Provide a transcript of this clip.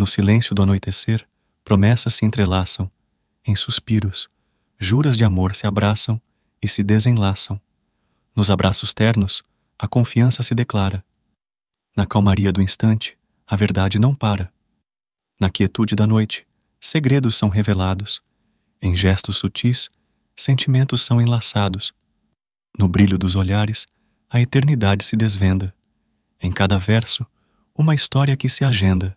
No silêncio do anoitecer, promessas se entrelaçam, em suspiros, juras de amor se abraçam e se desenlaçam. Nos abraços ternos, a confiança se declara. Na calmaria do instante, a verdade não para. Na quietude da noite, segredos são revelados. Em gestos sutis, sentimentos são enlaçados. No brilho dos olhares, a eternidade se desvenda. Em cada verso, uma história que se agenda.